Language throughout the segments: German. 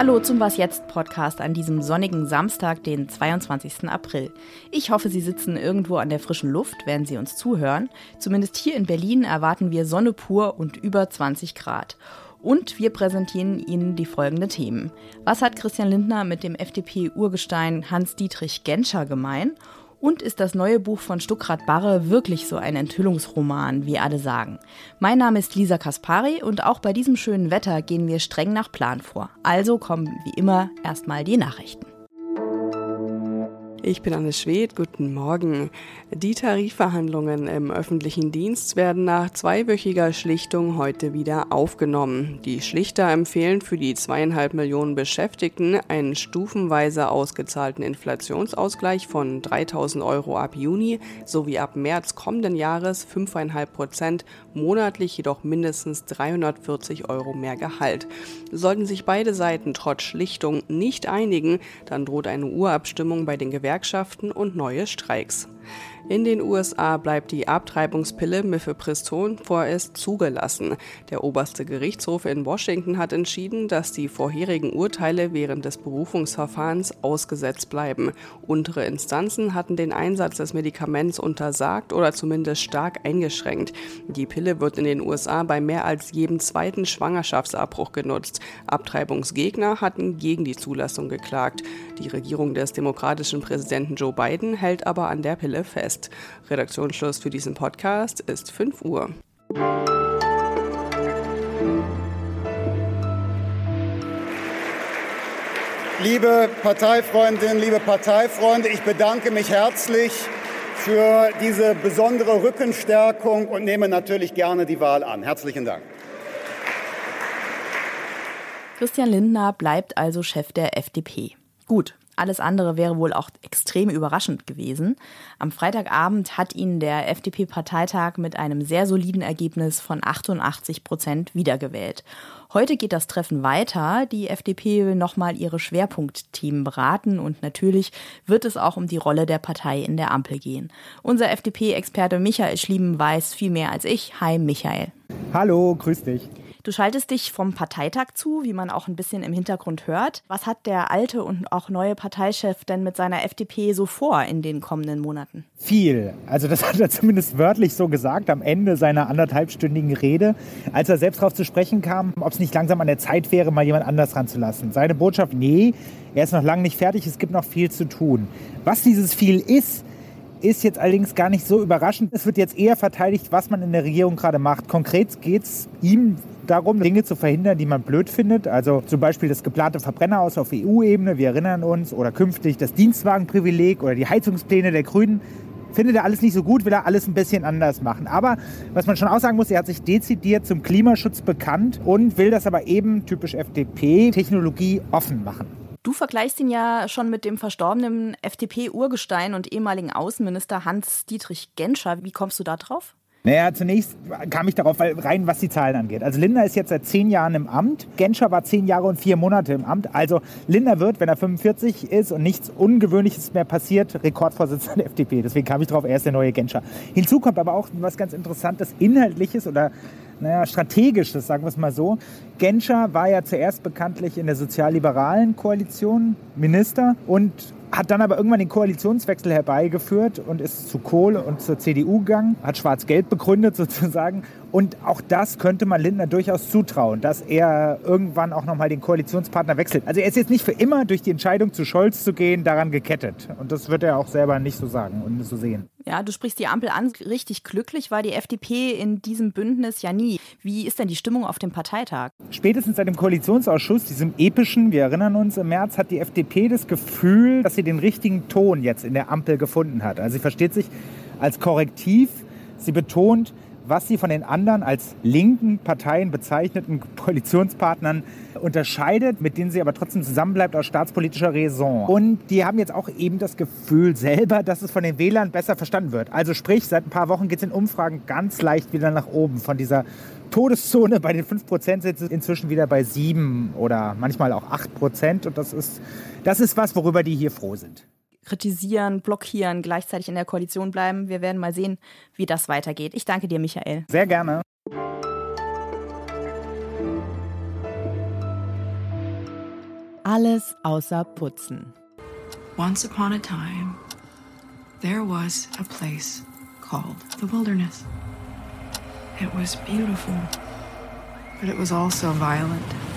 Hallo zum Was jetzt Podcast an diesem sonnigen Samstag, den 22. April. Ich hoffe, Sie sitzen irgendwo an der frischen Luft, während Sie uns zuhören. Zumindest hier in Berlin erwarten wir Sonne pur und über 20 Grad. Und wir präsentieren Ihnen die folgenden Themen. Was hat Christian Lindner mit dem FDP-Urgestein Hans-Dietrich Genscher gemein? Und ist das neue Buch von Stuckrad Barre wirklich so ein Enthüllungsroman, wie alle sagen? Mein Name ist Lisa Kaspari und auch bei diesem schönen Wetter gehen wir streng nach Plan vor. Also kommen wie immer erstmal die Nachrichten. Ich bin Anne Schwedt, guten Morgen. Die Tarifverhandlungen im öffentlichen Dienst werden nach zweiwöchiger Schlichtung heute wieder aufgenommen. Die Schlichter empfehlen für die zweieinhalb Millionen Beschäftigten einen stufenweise ausgezahlten Inflationsausgleich von 3000 Euro ab Juni sowie ab März kommenden Jahres 5,5 Prozent, monatlich jedoch mindestens 340 Euro mehr Gehalt. Sollten sich beide Seiten trotz Schlichtung nicht einigen, dann droht eine Urabstimmung bei den Gewerkschaften Gewerkschaften und neue Streiks. In den USA bleibt die Abtreibungspille Mifepriston vorerst zugelassen. Der oberste Gerichtshof in Washington hat entschieden, dass die vorherigen Urteile während des Berufungsverfahrens ausgesetzt bleiben. Untere Instanzen hatten den Einsatz des Medikaments untersagt oder zumindest stark eingeschränkt. Die Pille wird in den USA bei mehr als jedem zweiten Schwangerschaftsabbruch genutzt. Abtreibungsgegner hatten gegen die Zulassung geklagt. Die Regierung des demokratischen Präsidenten Joe Biden hält aber an der Pille fest. Podcast. Redaktionsschluss für diesen Podcast ist 5 Uhr. Liebe Parteifreundinnen, liebe Parteifreunde, ich bedanke mich herzlich für diese besondere Rückenstärkung und nehme natürlich gerne die Wahl an. Herzlichen Dank. Christian Lindner bleibt also Chef der FDP. Gut, alles andere wäre wohl auch extrem überraschend gewesen. Am Freitagabend hat ihn der FDP-Parteitag mit einem sehr soliden Ergebnis von 88 Prozent wiedergewählt. Heute geht das Treffen weiter. Die FDP will nochmal ihre Schwerpunktthemen beraten und natürlich wird es auch um die Rolle der Partei in der Ampel gehen. Unser FDP-Experte Michael Schlieben weiß viel mehr als ich. Hi Michael. Hallo, grüß dich. Du schaltest dich vom Parteitag zu, wie man auch ein bisschen im Hintergrund hört. Was hat der alte und auch neue Parteichef denn mit seiner FDP so vor in den kommenden Monaten? Viel. Also das hat er zumindest wörtlich so gesagt am Ende seiner anderthalbstündigen Rede, als er selbst darauf zu sprechen kam, ob es nicht langsam an der Zeit wäre, mal jemand anders ranzulassen. Seine Botschaft, nee, er ist noch lange nicht fertig, es gibt noch viel zu tun. Was dieses viel ist, ist jetzt allerdings gar nicht so überraschend. Es wird jetzt eher verteidigt, was man in der Regierung gerade macht. Konkret geht es ihm darum, Dinge zu verhindern, die man blöd findet. Also zum Beispiel das geplante Verbrennerhaus auf EU-Ebene, wir erinnern uns, oder künftig das Dienstwagenprivileg oder die Heizungspläne der Grünen. Findet er alles nicht so gut, will er alles ein bisschen anders machen. Aber was man schon auch sagen muss, er hat sich dezidiert zum Klimaschutz bekannt und will das aber eben typisch FDP Technologie offen machen. Du vergleichst ihn ja schon mit dem verstorbenen FDP-Urgestein und ehemaligen Außenminister Hans-Dietrich Genscher. Wie kommst du da drauf? Naja, zunächst kam ich darauf rein, was die Zahlen angeht. Also Lindner ist jetzt seit zehn Jahren im Amt. Genscher war zehn Jahre und vier Monate im Amt. Also Lindner wird, wenn er 45 ist und nichts Ungewöhnliches mehr passiert, Rekordvorsitzender der FDP. Deswegen kam ich darauf, er ist der neue Genscher. Hinzu kommt aber auch was ganz Interessantes, Inhaltliches oder naja, strategisches, sagen wir es mal so. Genscher war ja zuerst bekanntlich in der sozialliberalen Koalition Minister und hat dann aber irgendwann den Koalitionswechsel herbeigeführt und ist zu Kohl und zur CDU gegangen, hat Schwarz-Gelb begründet sozusagen. Und auch das könnte man Lindner durchaus zutrauen, dass er irgendwann auch nochmal den Koalitionspartner wechselt. Also er ist jetzt nicht für immer durch die Entscheidung zu Scholz zu gehen daran gekettet. Und das wird er auch selber nicht so sagen und so sehen. Ja, du sprichst die Ampel an. Richtig glücklich war die FDP in diesem Bündnis ja nie. Wie ist denn die Stimmung auf dem Parteitag? Spätestens seit dem Koalitionsausschuss, diesem epischen, wir erinnern uns im März, hat die FDP das Gefühl, dass sie den richtigen Ton jetzt in der Ampel gefunden hat. Also sie versteht sich als Korrektiv. Sie betont, was sie von den anderen als linken Parteien bezeichneten Koalitionspartnern unterscheidet, mit denen sie aber trotzdem zusammenbleibt aus staatspolitischer Raison. Und die haben jetzt auch eben das Gefühl selber, dass es von den Wählern besser verstanden wird. Also sprich, seit ein paar Wochen geht es in Umfragen ganz leicht wieder nach oben. Von dieser Todeszone bei den 5% sind sie inzwischen wieder bei 7 oder manchmal auch 8%. Und das ist, das ist was, worüber die hier froh sind kritisieren, blockieren, gleichzeitig in der Koalition bleiben. Wir werden mal sehen, wie das weitergeht. Ich danke dir, Michael. Sehr gerne. Alles außer Putzen. Once upon a time, there was a place called the wilderness. It was beautiful, but it was also violent.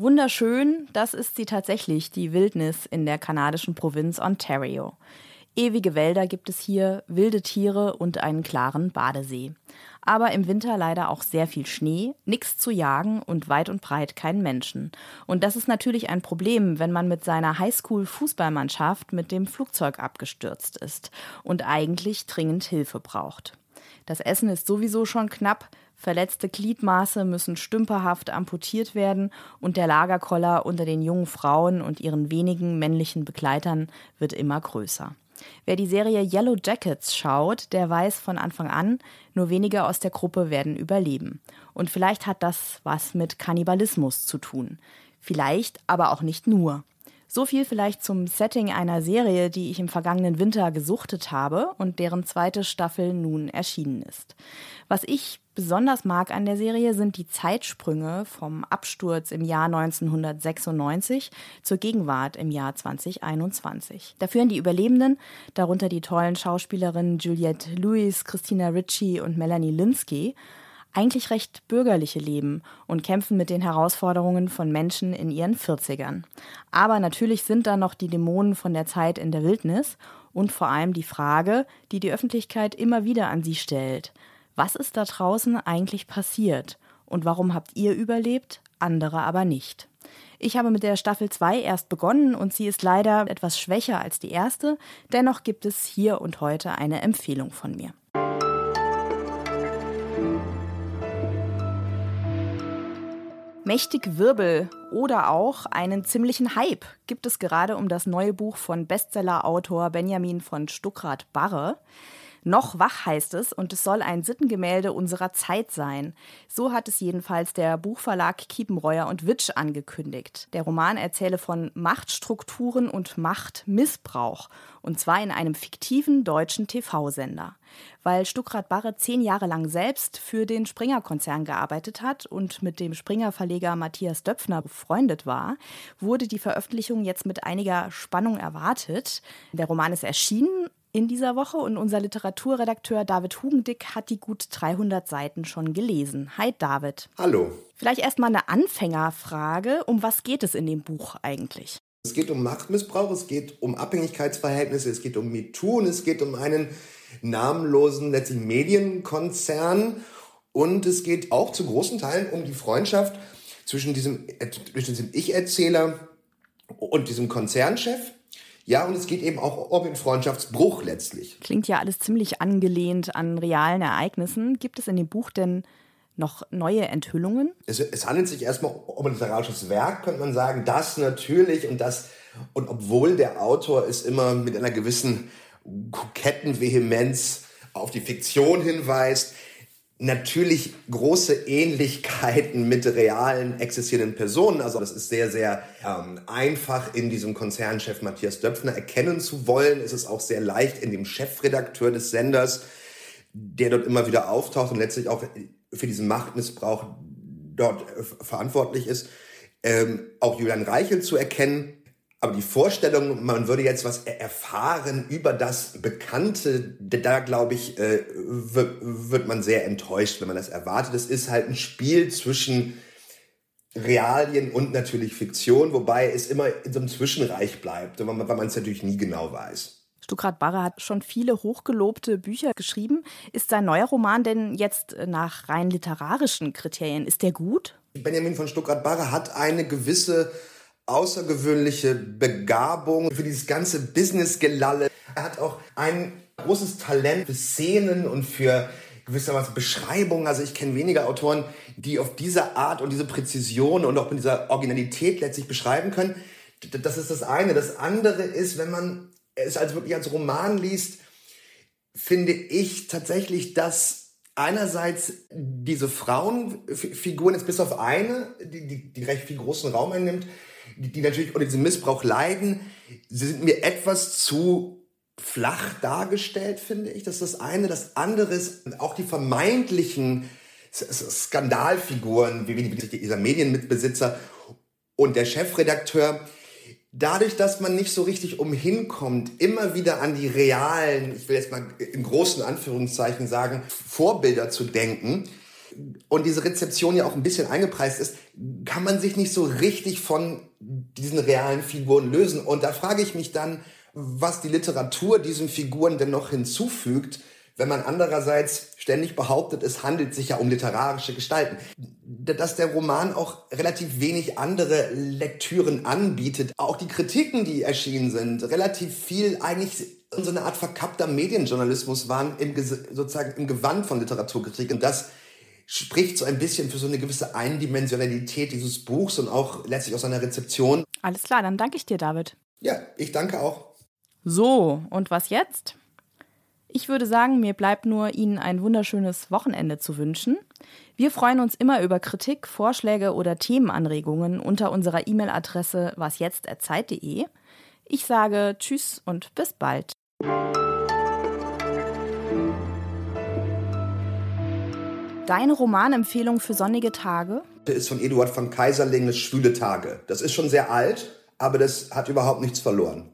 Wunderschön, das ist sie tatsächlich, die Wildnis in der kanadischen Provinz Ontario. Ewige Wälder gibt es hier, wilde Tiere und einen klaren Badesee. Aber im Winter leider auch sehr viel Schnee, nichts zu jagen und weit und breit keinen Menschen. Und das ist natürlich ein Problem, wenn man mit seiner Highschool-Fußballmannschaft mit dem Flugzeug abgestürzt ist und eigentlich dringend Hilfe braucht. Das Essen ist sowieso schon knapp, Verletzte Gliedmaße müssen stümperhaft amputiert werden und der Lagerkoller unter den jungen Frauen und ihren wenigen männlichen Begleitern wird immer größer. Wer die Serie Yellow Jackets schaut, der weiß von Anfang an, nur wenige aus der Gruppe werden überleben. Und vielleicht hat das was mit Kannibalismus zu tun. Vielleicht aber auch nicht nur. So viel vielleicht zum Setting einer Serie, die ich im vergangenen Winter gesuchtet habe und deren zweite Staffel nun erschienen ist. Was ich besonders mag an der Serie sind die Zeitsprünge vom Absturz im Jahr 1996 zur Gegenwart im Jahr 2021. Da führen die Überlebenden, darunter die tollen Schauspielerinnen Juliette Lewis, Christina Ritchie und Melanie Linsky, eigentlich recht bürgerliche Leben und kämpfen mit den Herausforderungen von Menschen in ihren 40ern. Aber natürlich sind da noch die Dämonen von der Zeit in der Wildnis und vor allem die Frage, die die Öffentlichkeit immer wieder an sie stellt. Was ist da draußen eigentlich passiert? Und warum habt ihr überlebt, andere aber nicht? Ich habe mit der Staffel 2 erst begonnen und sie ist leider etwas schwächer als die erste. Dennoch gibt es hier und heute eine Empfehlung von mir. Mächtig Wirbel oder auch einen ziemlichen Hype gibt es gerade um das neue Buch von Bestsellerautor Benjamin von Stuckrad-Barre. Noch wach heißt es und es soll ein Sittengemälde unserer Zeit sein. So hat es jedenfalls der Buchverlag Kiepenreuer und Witsch angekündigt. Der Roman erzähle von Machtstrukturen und Machtmissbrauch und zwar in einem fiktiven deutschen TV-Sender. Weil Stuckrad Barre zehn Jahre lang selbst für den Springer-Konzern gearbeitet hat und mit dem Springer-Verleger Matthias Döpfner befreundet war, wurde die Veröffentlichung jetzt mit einiger Spannung erwartet. Der Roman ist erschienen in dieser Woche und unser Literaturredakteur David Hugendick hat die gut 300 Seiten schon gelesen. Hi David. Hallo. Vielleicht erstmal eine Anfängerfrage. Um was geht es in dem Buch eigentlich? Es geht um Machtmissbrauch, es geht um Abhängigkeitsverhältnisse, es geht um MeToo und es geht um einen namenlosen letztlich Medienkonzern und es geht auch zu großen Teilen um die Freundschaft zwischen diesem, zwischen diesem Ich-Erzähler und diesem Konzernchef ja, und es geht eben auch um den Freundschaftsbruch letztlich. Klingt ja alles ziemlich angelehnt an realen Ereignissen. Gibt es in dem Buch denn noch neue Enthüllungen? Es, es handelt sich erstmal um ein literarisches Werk, könnte man sagen. Das natürlich und das, und obwohl der Autor es immer mit einer gewissen koketten Vehemenz auf die Fiktion hinweist, natürlich große Ähnlichkeiten mit realen existierenden Personen. Also das ist sehr, sehr ähm, einfach in diesem Konzernchef Matthias Döpfner erkennen zu wollen. Es ist auch sehr leicht in dem Chefredakteur des Senders, der dort immer wieder auftaucht und letztlich auch für diesen Machtmissbrauch dort äh, verantwortlich ist, ähm, auch Julian Reichel zu erkennen. Aber die Vorstellung, man würde jetzt was erfahren über das Bekannte, da glaube ich, äh, wird man sehr enttäuscht, wenn man das erwartet. Es ist halt ein Spiel zwischen Realien und natürlich Fiktion, wobei es immer in so einem Zwischenreich bleibt, weil man es natürlich nie genau weiß. Stuckrad Barre hat schon viele hochgelobte Bücher geschrieben. Ist sein neuer Roman denn jetzt nach rein literarischen Kriterien, ist der gut? Benjamin von Stuckrad Barre hat eine gewisse außergewöhnliche Begabung für dieses ganze Business-Gelalle. Er hat auch ein großes Talent für Szenen und für gewissermaßen Beschreibungen. Also ich kenne wenige Autoren, die auf diese Art und diese Präzision und auch mit dieser Originalität letztlich beschreiben können. Das ist das eine. Das andere ist, wenn man es als wirklich als Roman liest, finde ich tatsächlich, dass einerseits diese Frauenfiguren, jetzt bis auf eine, die, die, die recht viel großen Raum einnimmt, die, die natürlich unter diesem Missbrauch leiden, sie sind mir etwas zu flach dargestellt, finde ich. Das ist das eine. Das andere ist auch die vermeintlichen Skandalfiguren, wie, dieser Medienmitbesitzer Und der Chefredakteur, dadurch, dass man nicht so richtig umhinkommt, immer wieder an die realen, ich will jetzt mal in großen Anführungszeichen sagen, Vorbilder zu denken, und diese Rezeption ja auch ein bisschen eingepreist ist, kann man sich nicht so richtig von diesen realen Figuren lösen. Und da frage ich mich dann, was die Literatur diesen Figuren denn noch hinzufügt, wenn man andererseits ständig behauptet, es handelt sich ja um literarische Gestalten. Dass der Roman auch relativ wenig andere Lektüren anbietet. Auch die Kritiken, die erschienen sind, relativ viel eigentlich so eine Art verkappter Medienjournalismus waren im, sozusagen im Gewand von Literaturkritik. Und das spricht so ein bisschen für so eine gewisse Eindimensionalität dieses Buchs und auch letztlich aus seiner Rezeption. Alles klar, dann danke ich dir, David. Ja, ich danke auch. So, und was jetzt? Ich würde sagen, mir bleibt nur, Ihnen ein wunderschönes Wochenende zu wünschen. Wir freuen uns immer über Kritik, Vorschläge oder Themenanregungen unter unserer E-Mail-Adresse wasjetzt.zeit.de. Ich sage Tschüss und bis bald. Deine Romanempfehlung für sonnige Tage? Das ist von Eduard von Kaiserling, das Schwüle Tage. Das ist schon sehr alt, aber das hat überhaupt nichts verloren.